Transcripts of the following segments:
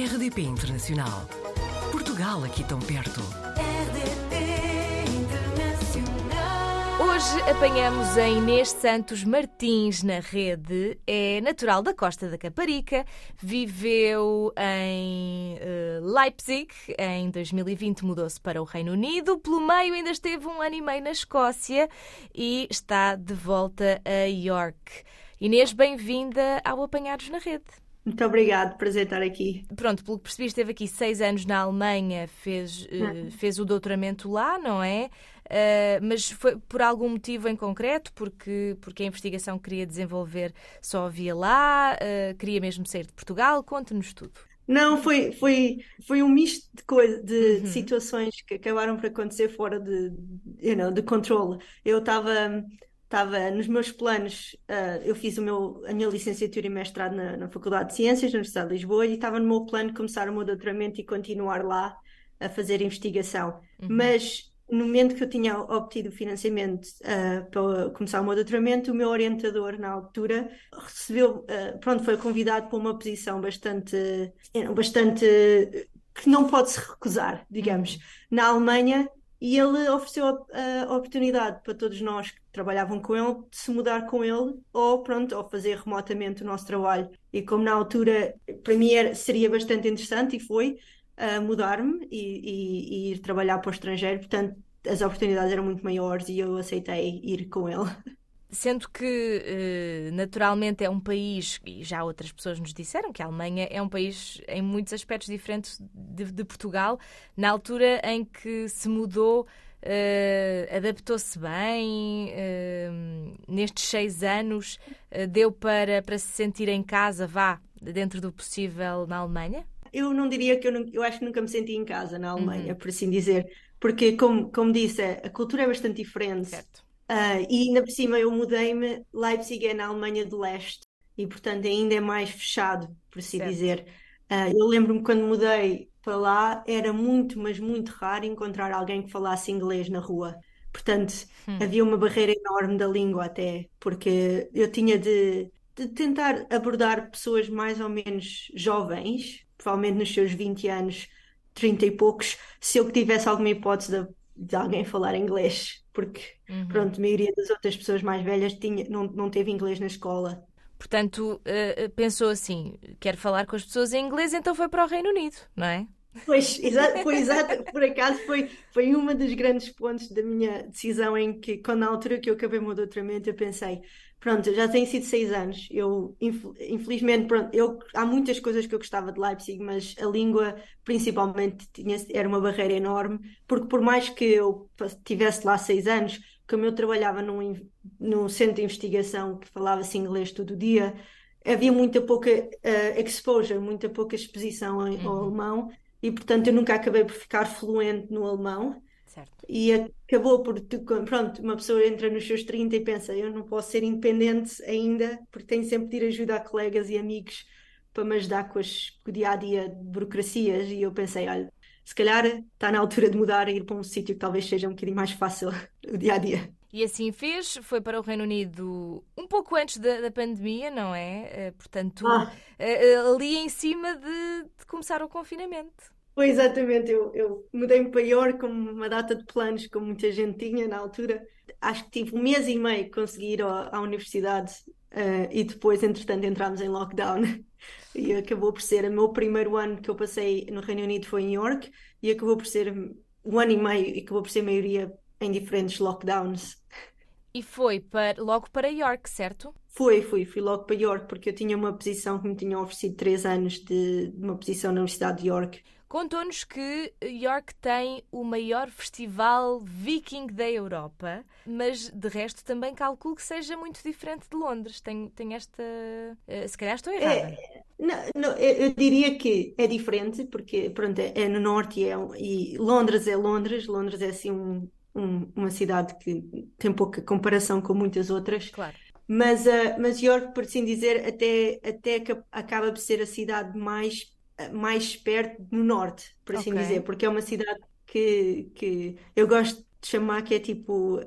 RDP Internacional. Portugal aqui tão perto. RDP Internacional. Hoje apanhamos a Inês Santos Martins na rede. É natural da Costa da Caparica, viveu em eh, Leipzig, em 2020 mudou-se para o Reino Unido, pelo meio ainda esteve um ano e meio na Escócia e está de volta a York. Inês, bem-vinda ao Apanhados na Rede. Muito obrigado, prazer estar aqui. Pronto, pelo que percebi, esteve aqui seis anos na Alemanha, fez, eh, fez o doutoramento lá, não é? Eh, mas foi por algum motivo em concreto? Porque, porque a investigação que queria desenvolver só havia lá? Eh, queria mesmo sair de Portugal? Conte-nos tudo. Não, foi, foi, foi um misto de, coisa, de, de situações que acabaram por acontecer fora de, you know, de controle. Eu estava estava nos meus planos, uh, eu fiz o meu, a minha licenciatura e mestrado na, na, Faculdade de Ciências da Universidade de Lisboa e estava no meu plano começar o meu doutoramento e continuar lá a fazer investigação. Uhum. Mas no momento que eu tinha obtido o financiamento uh, para começar o meu doutoramento, o meu orientador na altura recebeu, uh, pronto, foi convidado para uma posição bastante, bastante que não pode se recusar, digamos, uhum. na Alemanha e ele ofereceu a, oportunidade para todos nós que trabalhavam com ele de se mudar com ele ou pronto, ou fazer remotamente o nosso trabalho. E como na altura para mim era, seria bastante interessante e foi uh, mudar-me e, e, e ir trabalhar para o estrangeiro, portanto as oportunidades eram muito maiores e eu aceitei ir com ele. Sendo que, eh, naturalmente, é um país, e já outras pessoas nos disseram que a Alemanha é um país em muitos aspectos diferentes de, de Portugal, na altura em que se mudou. Uh, adaptou-se bem uh, nestes seis anos uh, deu para, para se sentir em casa vá dentro do possível na Alemanha eu não diria que eu, não, eu acho que nunca me senti em casa na Alemanha uhum. por assim dizer porque como como disse a cultura é bastante diferente certo Uh, e ainda por cima eu mudei-me, Leipzig é na Alemanha de Leste e portanto ainda é mais fechado, por assim certo. dizer. Uh, eu lembro-me quando mudei para lá, era muito, mas muito raro encontrar alguém que falasse inglês na rua. Portanto, hum. havia uma barreira enorme da língua até, porque eu tinha de, de tentar abordar pessoas mais ou menos jovens, provavelmente nos seus 20 anos, 30 e poucos, se eu tivesse alguma hipótese de de alguém falar inglês, porque uhum. pronto, a maioria das outras pessoas mais velhas tinha, não, não teve inglês na escola. Portanto, uh, pensou assim: quero falar com as pessoas em inglês, então foi para o Reino Unido, não é? Pois, exato, foi exato, por acaso foi, foi uma dos grandes pontos da minha decisão em que, quando na altura que eu acabei o meu doutoramento, eu pensei, pronto, já tem sido seis anos. Eu, infelizmente, pronto, eu, há muitas coisas que eu gostava de Leipzig, mas a língua, principalmente, tinha, era uma barreira enorme, porque por mais que eu tivesse lá seis anos, como eu trabalhava num, num centro de investigação que falava-se inglês todo o dia, havia muita pouca uh, exposure, muita pouca exposição ao uhum. alemão, e portanto eu nunca acabei por ficar fluente no alemão. Certo. E acabou por, pronto, uma pessoa entra nos seus 30 e pensa, eu não posso ser independente ainda, porque tenho sempre de ir ajudar colegas e amigos para me ajudar com, as, com o dia a dia de burocracias. E eu pensei, olha, se calhar está na altura de mudar e ir para um sítio que talvez seja um bocadinho mais fácil o dia a dia. E assim fez, foi para o Reino Unido um pouco antes da, da pandemia, não é? Eh, portanto, ah. Eh, ali em cima de, de começar o confinamento. Foi exatamente, eu, eu mudei-me para York com uma data de planos, como muita gente tinha na altura. Acho que tive um mês e meio que consegui ir à, à universidade uh, e depois, entretanto, entramos em lockdown. e acabou por ser o meu primeiro ano que eu passei no Reino Unido foi em York e acabou por ser um ano e meio e acabou por ser a maioria em diferentes lockdowns. E foi para, logo para York, certo? Foi, fui, fui logo para York porque eu tinha uma posição que me tinha oferecido três anos de, uma posição na Universidade de York Contou-nos que York tem o maior festival viking da Europa, mas de resto também calculo que seja muito diferente de Londres. Tem, tem esta. Eh, se calhar estou errada. É, não, não, eu diria que é diferente, porque pronto, é, é no norte e, é, e, Londres é Londres. Londres é assim um, um, uma cidade que tem pouca comparação com muitas outras. Claro. Mas, uh, mas York, por assim dizer, até, até acaba por ser a cidade mais mais perto no norte, por assim okay. dizer, porque é uma cidade que, que eu gosto de chamar que é tipo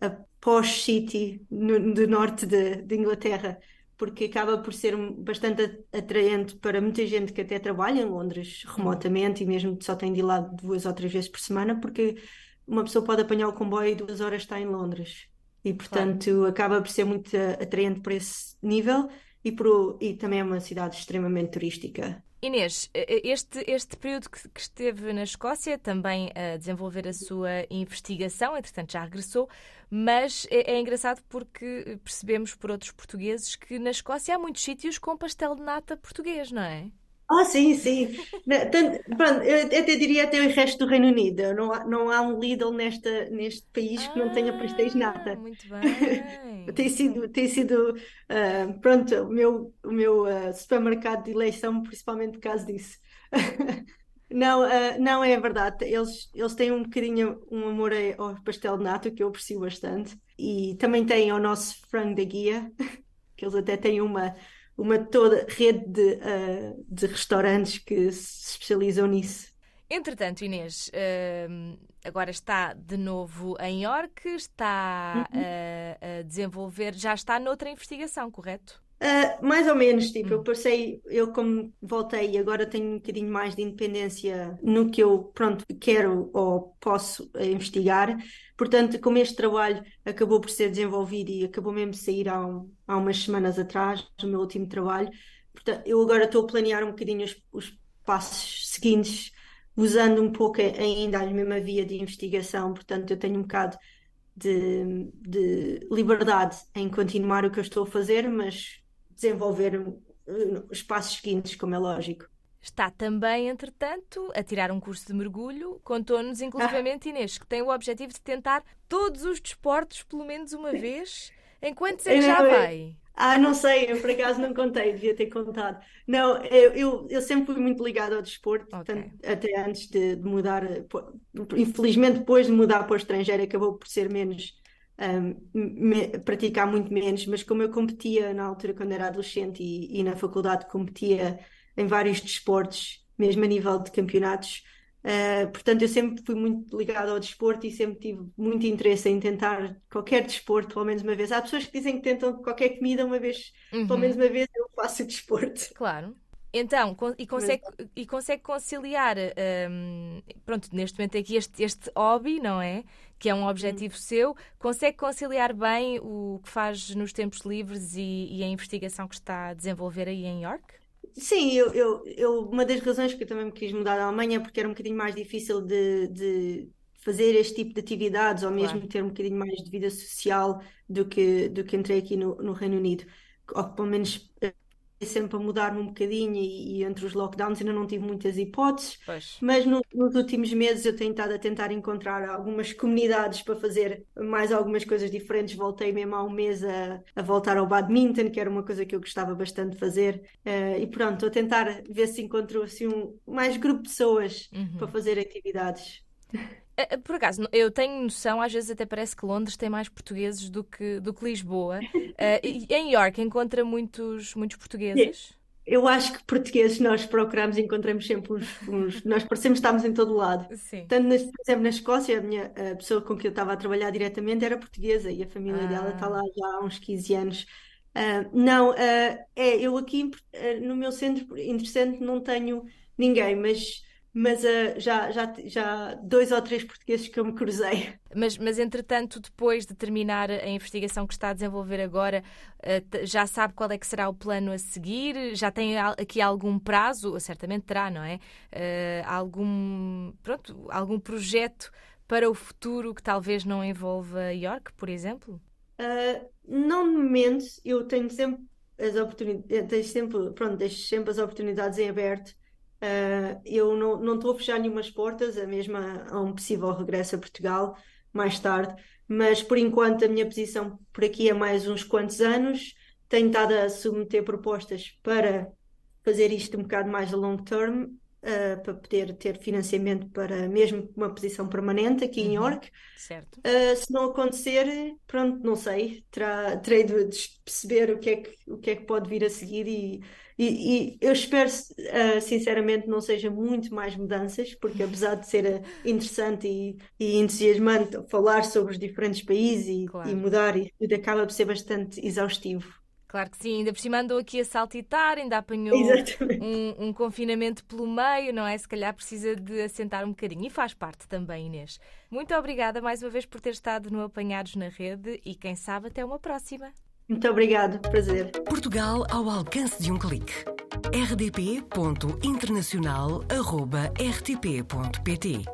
a, a posh city no, do norte de, de, Inglaterra, porque acaba por ser bastante atraente para muita gente que até trabalha em Londres remotamente e mesmo só tem de ir lá duas ou três vezes por semana, porque uma pessoa pode apanhar o comboio e duas horas está em Londres. E, portanto, claro. acaba por ser muito atraente para esse nível e, por, e também é uma cidade extremamente turística. Inês, este, este período que, que, esteve na Escócia, também a desenvolver a sua investigação, entretanto já regressou, mas é, é, engraçado porque percebemos por outros portugueses que na Escócia há muitos sítios com pastel de nata português, não é? Ah, sim, sim. Tanto, pronto, eu até diria até o resto do Reino Unido. Não há, não há um Lidl nesta, neste país que não tenha nata. Ah, muito bem. tem sido, tem sido uh, pronto, o meu, o meu uh, supermercado de eleição, principalmente por causa disso. Não, não é verdade. Eles, eles têm um bocadinho um amor ao pastel de nata que eu aprecio bastante. E também têm o nosso frango da guia, que eles até têm uma uma toda rede de, uh, de restaurantes que se especializam nisso. Entretanto, Inês, uh, agora está de novo em York, está uh, a desenvolver, já está noutra investigação, correto? Uh, mais ou menos, tipo, hum. eu passei, eu como voltei e agora tenho um bocadinho mais de independência no que eu, pronto, quero ou posso investigar. Portanto, como este trabalho acabou por ser desenvolvido e acabou mesmo de sair há, um, há umas semanas atrás, o meu último trabalho, portanto, eu agora estou a planear um bocadinho os, os passos seguintes, usando um pouco ainda a mesma via de investigação. Portanto, eu tenho um bocado de, de liberdade em continuar o que eu estou a fazer, mas desenvolver os passos seguintes, como é lógico. Está também, entretanto, a tirar um curso de mergulho. Contou-nos, inclusivamente, Inês, que tem o objetivo de tentar todos os desportos pelo menos uma vez. Em quantos é que já vai? Ah, não sei, eu por acaso não contei, devia ter contado. Não, eu, eu, eu sempre fui muito ligada ao desporto, okay. tanto, até antes de, de, mudar. Infelizmente, depois de mudar para o estrangeiro, acabou por ser menos um, praticar muito menos, mas como eu competia na altura quando era adolescente e, e, na faculdade competia em vários desportos, mesmo a nível de campeonatos, uh, portanto eu sempre fui muito ligado ao desporto e sempre tive muito interesse em tentar qualquer desporto, pelo menos uma vez. Há pessoas que dizem que tentam qualquer comida uma vez, uhum. pelo menos uma vez eu faço desporto. Claro. Então, e consegue, e consegue conciliar, um, pronto, neste momento aqui este, este hobby, não é? Que é um objetivo seu, consegue conciliar bem o que faz nos tempos livres e, e a investigação que está a desenvolver aí em York? Sim, eu, eu, eu, uma das razões que eu também me quis mudar da Alemanha é porque era um bocadinho mais difícil de, de fazer este tipo de atividades ou mesmo claro. ter um bocadinho mais de vida social do que, do que entrei aqui no, no Reino Unido. Ou pelo menos eh, sempre a mudar-me um bocadinho e, e, entre os lockdowns ainda não tive muitas hipóteses, pois. mas no, nos últimos meses eu tenho estado a tentar encontrar algumas comunidades para fazer mais algumas coisas diferentes. Voltei mesmo há um mês a, a voltar ao badminton, que era uma coisa que eu gostava bastante de fazer, uh, e pronto, estou a tentar ver se encontro assim um mais grupo de pessoas uhum. para fazer atividades. Eh, eh, por acaso, eu tenho noção, às vezes até parece que Londres tem mais portugueses do que, do que Lisboa. Uh, em York encontra muitos, muitos portugueses? Eu acho que portugueses nós procuramos e encontramos sempre uns, uns, Nós parecemos que estamos em todo lado. Sim. Tanto, por exemplo, na Escócia, a, minha, a pessoa com quem eu estava a trabalhar diretamente era portuguesa e a família ah. dela está lá já há uns 15 anos. Uh, não, uh, é, eu aqui no meu centro interessante não tenho ninguém, mas mas uh, já, já, já dois ou três portugueses que eu me cruzei. Mas, mas entretanto, depois de terminar a investigação que está a desenvolver agora, uh, já sabe qual é que será o plano a seguir? Já tem aqui algum prazo? Certamente terá, não é? Uh, algum, pronto, algum projeto para o futuro que talvez não envolva York, por exemplo? não no momento, eu tenho sempre as oportunidades, sempre, pronto, deixo sempre as oportunidades em aberto Uh, eu não estou a fechar nenhumas portas, a mesma a um possível regresso a Portugal mais tarde, mas por enquanto a minha posição por aqui é mais uns quantos anos. Tenho estado a submeter propostas para fazer isto um bocado mais a long term, uh, para poder ter financiamento para mesmo uma posição permanente aqui uhum. em York. Certo. Uh, se não acontecer, pronto, não sei, terá, terei de, de perceber o que, é que, o que é que pode vir a seguir e e, e, eu espero, uh, sinceramente, não seja muito mais mudanças, porque apesar de ser uh, interessante e, e, entusiasmante falar sobre os diferentes países e, claro. e mudar, e tudo acaba por ser bastante exaustivo. Claro que sim, ainda por cima andou aqui a saltitar, ainda apanhou um, um, confinamento pelo meio, não é? Se calhar precisa de assentar um bocadinho. E faz parte também, Inês. Muito obrigada mais uma vez por ter estado no Apanhados na Rede e quem sabe até uma próxima. Muito obrigado, prazer. Portugal ao alcance de um clique. rdp.internacional.rtp.pt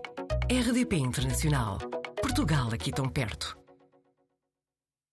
RDP Internacional. Portugal aqui tão perto.